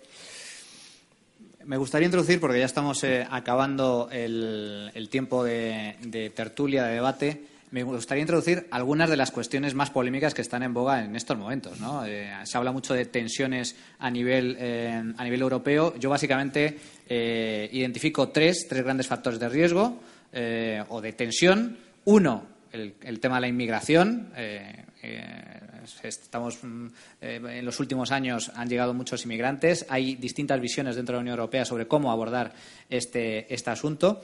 Me gustaría introducir, porque ya estamos eh, acabando el, tiempo de, tertulia, de debate, me gustaría introducir algunas de las cuestiones más polémicas que están en boga en estos momentos. Eh, se habla mucho de tensiones a nivel, eh, a nivel europeo. Yo básicamente identifico tres, tres grandes factores de riesgo o de tensión uno, el, tema de la inmigración. Eh, eh, estamos mm, eh, en los últimos años han llegado muchos inmigrantes. Hay distintas visiones dentro de la Unión Europea sobre cómo abordar este, este asunto.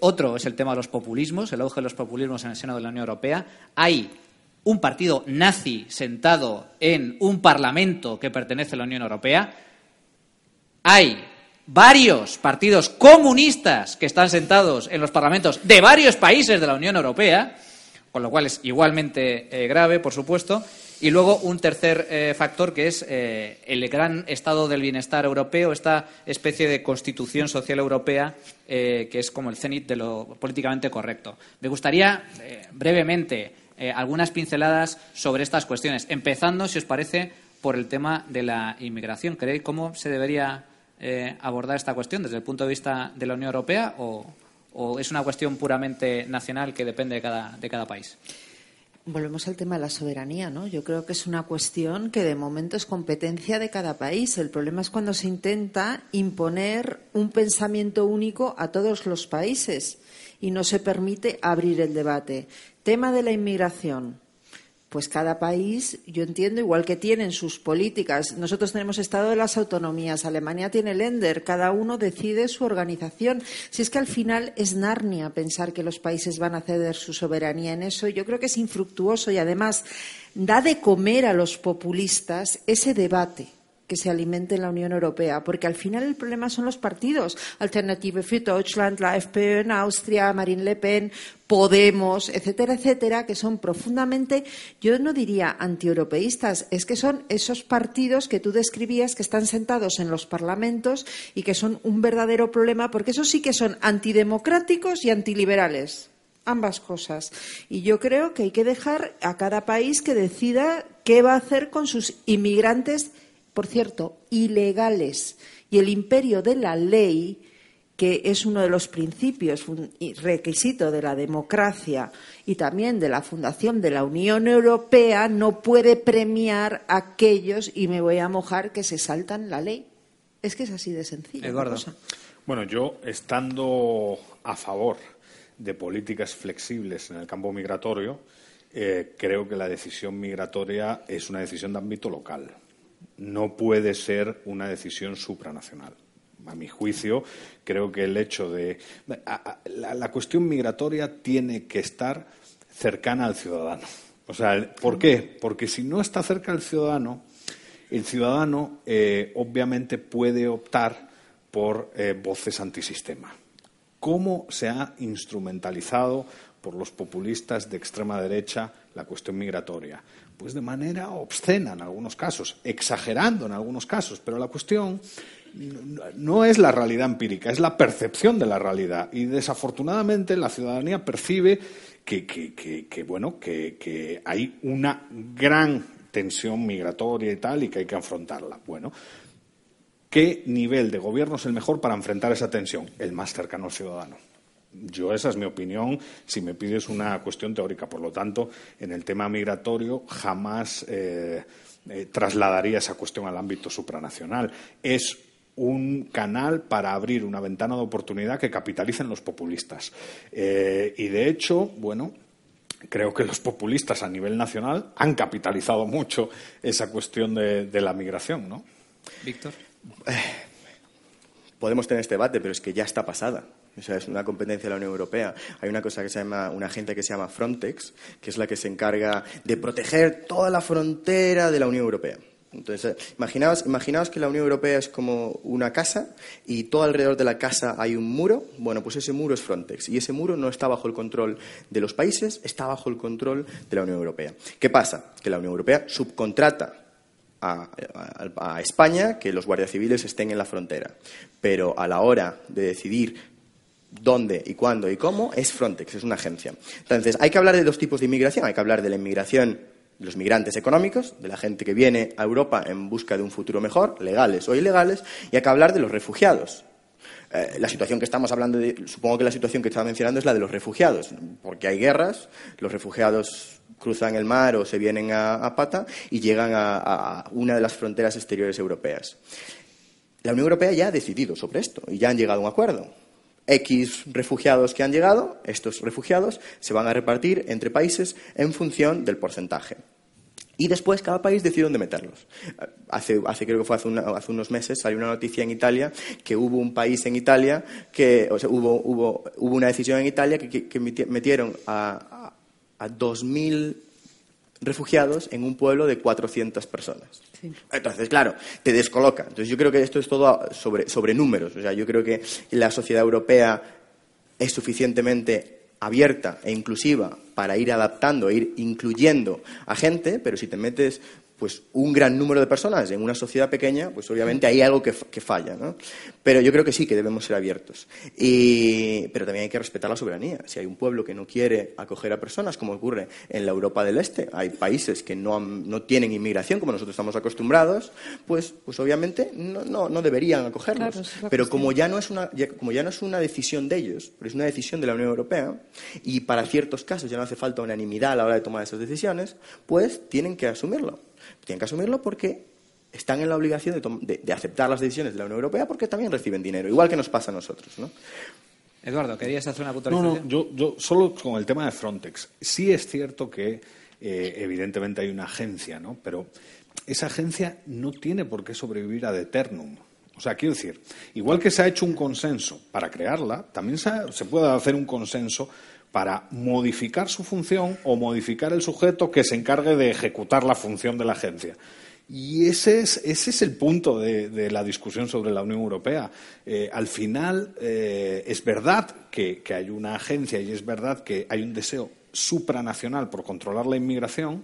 otro es el tema de los populismos, el auge de los populismos en el seno de la Unión Europea. Hay un partido nazi sentado en un parlamento que pertenece a la Unión Europea. Hay varios partidos comunistas que están sentados en los parlamentos de varios países de la Unión Europea, con lo cual es igualmente eh, grave, por supuesto. Y luego un tercer eh, factor que es eh, el gran estado del bienestar europeo, esta especie de constitución social europea que es como el cenit de lo políticamente correcto. Me gustaría brevemente algunas pinceladas sobre estas cuestiones, empezando, si os parece, por el tema de la inmigración. ¿Creéis cómo se debería eh, abordar esta cuestión desde el punto de vista de la Unión Europea o, es una cuestión puramente nacional que depende de cada, de cada país? Volvemos al tema de la soberanía, ¿no? Yo creo que es una cuestión que de momento es competencia de cada país. El problema es cuando se intenta imponer un pensamiento único a todos los países y no se permite abrir el debate. Tema de la inmigración pues cada país, yo entiendo, igual que tienen sus políticas, nosotros tenemos Estado de las Autonomías, Alemania tiene Länder, cada uno decide su organización. Si es que al final es Narnia pensar que los países van a ceder su soberanía en eso, yo creo que es infructuoso y además da de comer a los populistas ese debate que se alimente en la Unión Europea, porque al final el problema son los partidos. Alternative für Deutschland, la FPÖ en Austria, Marine Le Pen, Podemos, etcétera, etcétera, que son profundamente, yo no diría antieuropeístas, es que son esos partidos que tú describías que están sentados en los parlamentos y que son un verdadero problema, porque esos sí que son antidemocráticos y antiliberales ambas cosas. Y yo creo que hay que dejar a cada país que decida qué va a hacer con sus inmigrantes por cierto, ilegales. Y el imperio de la ley, que es uno de los principios y requisito de la democracia y también de la fundación de la Unión Europea, no puede premiar a aquellos, y me voy a mojar, que se saltan la ley. Es que es así de sencillo. Bueno, yo estando a favor de políticas flexibles en el campo migratorio, eh, creo que la decisión migratoria es una decisión de ámbito local no puede ser una decisión supranacional. A mi juicio, creo que el hecho de. la, cuestión migratoria tiene que estar cercana al ciudadano. O sea, ¿por qué? Porque si no está cerca del ciudadano, el ciudadano eh, obviamente puede optar por eh, voces antisistema. ¿Cómo se ha instrumentalizado por los populistas de extrema derecha la cuestión migratoria? pues de manera obscena en algunos casos, exagerando en algunos casos, pero la cuestión no es la realidad empírica, es la percepción de la realidad. Y desafortunadamente la ciudadanía percibe que, bueno, que, hay una gran tensión migratoria y tal y que hay que afrontarla. Bueno, ¿qué nivel de gobierno es el mejor para enfrentar esa tensión? El más cercano al ciudadano. Yo esa es mi opinión si me pides una cuestión teórica. Por lo tanto, en el tema migratorio jamás eh, eh, trasladaría esa cuestión al ámbito supranacional. Es un canal para abrir una ventana de oportunidad que capitalicen los populistas. Eh, y de hecho, bueno, creo que los populistas a nivel nacional han capitalizado mucho esa cuestión de, de la migración, ¿no? Víctor. podemos tener este debate, pero es que ya está pasada. O sea, es una competencia de la Unión Europea. Hay una cosa que se llama, una agencia que se llama Frontex, que es la que se encarga de proteger toda la frontera de la Unión Europea. Entonces, imaginaos, imaginaos, que la Unión Europea es como una casa y todo alrededor de la casa hay un muro. Bueno, pues ese muro es Frontex. Y ese muro no está bajo el control de los países, está bajo el control de la Unión Europea. ¿Qué pasa? Que la Unión Europea subcontrata a, España que los guardias civiles estén en la frontera. Pero a la hora de decidir dónde y cuándo y cómo es Frontex, es una agencia. Entonces, hay que hablar de dos tipos de inmigración. Hay que hablar de la inmigración de los migrantes económicos, de la gente que viene a Europa en busca de un futuro mejor, legales o ilegales, y hay que hablar de los refugiados. Eh, la situación que estamos hablando, de, supongo que la situación que estaba mencionando es la de los refugiados, porque hay guerras, los refugiados cruzan el mar o se vienen a, pata y llegan a una de las fronteras exteriores europeas. La Unión Europea ya ha decidido sobre esto y ya han llegado a un acuerdo X refugiados que han llegado, estos refugiados se van a repartir entre países en función del porcentaje. Y después cada país decide dónde meterlos. Hace, creo que fue hace, unos meses, salió una noticia en Italia que hubo un país en Italia que, o sea, hubo, hubo, hubo una decisión en Italia que, metieron a, a, a 2.000 refugiados en un pueblo de 400 personas. Entonces, claro, te descoloca. Entonces, yo creo que esto es todo sobre, sobre números. O sea, yo creo que la sociedad europea es suficientemente abierta e inclusiva para ir adaptando, e ir incluyendo a gente, pero si te metes pues un gran número de personas en una sociedad pequeña, pues obviamente hay algo que, falla, ¿no? Pero yo creo que sí, que debemos ser abiertos. pero también hay que respetar la soberanía. Si hay un pueblo que no quiere acoger a personas, como ocurre en la Europa del Este, hay países que no, no tienen inmigración como nosotros estamos acostumbrados, pues, pues obviamente no, no, deberían acogerlos. pero como ya, no es una, como ya no es una decisión de ellos, pero es una decisión de la Unión Europea, y para ciertos casos ya no hace falta unanimidad a la hora de tomar esas decisiones, pues tienen que asumirlo. Tienen que asumirlo porque están en la obligación de, aceptar las decisiones de la Unión Europea porque también reciben dinero, igual que nos pasa a nosotros. ¿no? Eduardo, ¿querías hacer una puntualización? No, no, yo, yo solo con el tema de Frontex. Sí es cierto que eh, evidentemente hay una agencia, ¿no? Pero esa agencia no tiene por qué sobrevivir ad eternum. O sea, quiero decir, igual que se ha hecho un consenso para crearla, también se puede hacer un consenso para modificar su función o modificar el sujeto que se encargue de ejecutar la función de la agencia. Y ese es, ese es el punto de, la discusión sobre la Unión Europea. Eh, al final, eh, es verdad que, hay una agencia y es verdad que hay un deseo supranacional por controlar la inmigración,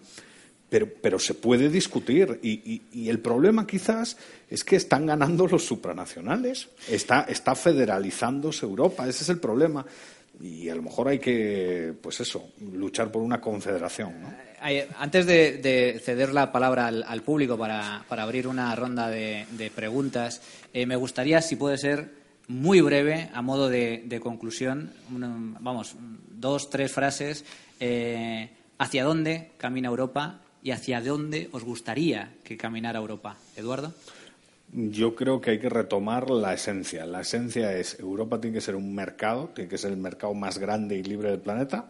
pero, pero se puede discutir. Y, el problema quizás es que están ganando los supranacionales. Está, está federalizándose Europa. Ese es el problema y a lo mejor hay que, pues eso, luchar por una confederación. Eh, antes de, ceder la palabra al, público para, abrir una ronda de, preguntas, eh, me gustaría, si puede ser, muy breve, a modo de, conclusión, vamos, dos, tres frases, eh, hacia dónde camina Europa y hacia dónde os gustaría que caminara Europa. Eduardo. Yo creo que hay que retomar la esencia. La esencia es Europa tiene que ser un mercado, tiene que ser el mercado más grande y libre del planeta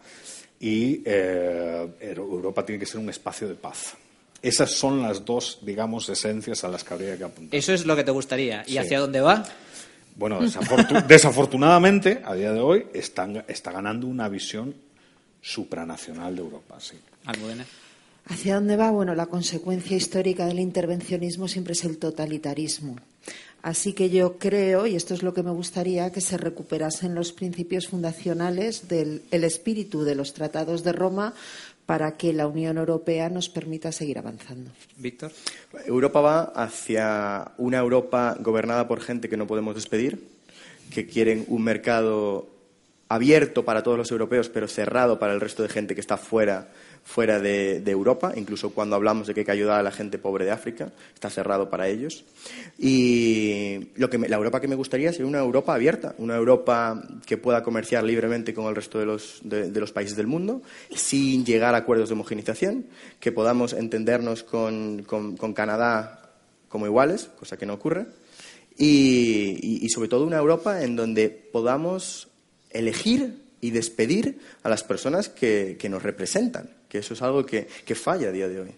y eh, Europa tiene que ser un espacio de paz. Esas son las dos, digamos, esencias a las que habría que apuntar. Eso es lo que te gustaría. ¿Y hacia dónde va? Bueno, (laughs) desafortunadamente, a día de hoy, está ganando una visión supranacional de Europa. Sí. ¿Hacia dónde va? Bueno, la consecuencia histórica del intervencionismo siempre es el totalitarismo. Así que yo creo, y esto es lo que me gustaría, que se recuperasen los principios fundacionales del espíritu de los tratados de Roma para que la Unión Europea nos permita seguir avanzando. Víctor. Europa va hacia una Europa gobernada por gente que no podemos despedir, que quieren un mercado abierto para todos los europeos, pero cerrado para el resto de gente que está fuera fuera de, Europa, incluso cuando hablamos de que hay que ayudar a la gente pobre de África, está cerrado para ellos. Y lo que la Europa que me gustaría sería una Europa abierta, una Europa que pueda comerciar libremente con el resto de los, países del mundo, sin llegar a acuerdos de homogenización, que podamos entendernos con, Canadá como iguales, cosa que no ocurre, y sobre todo una Europa en donde podamos elegir y despedir a las personas que, nos representan, que eso es algo que, que falla a día de hoy.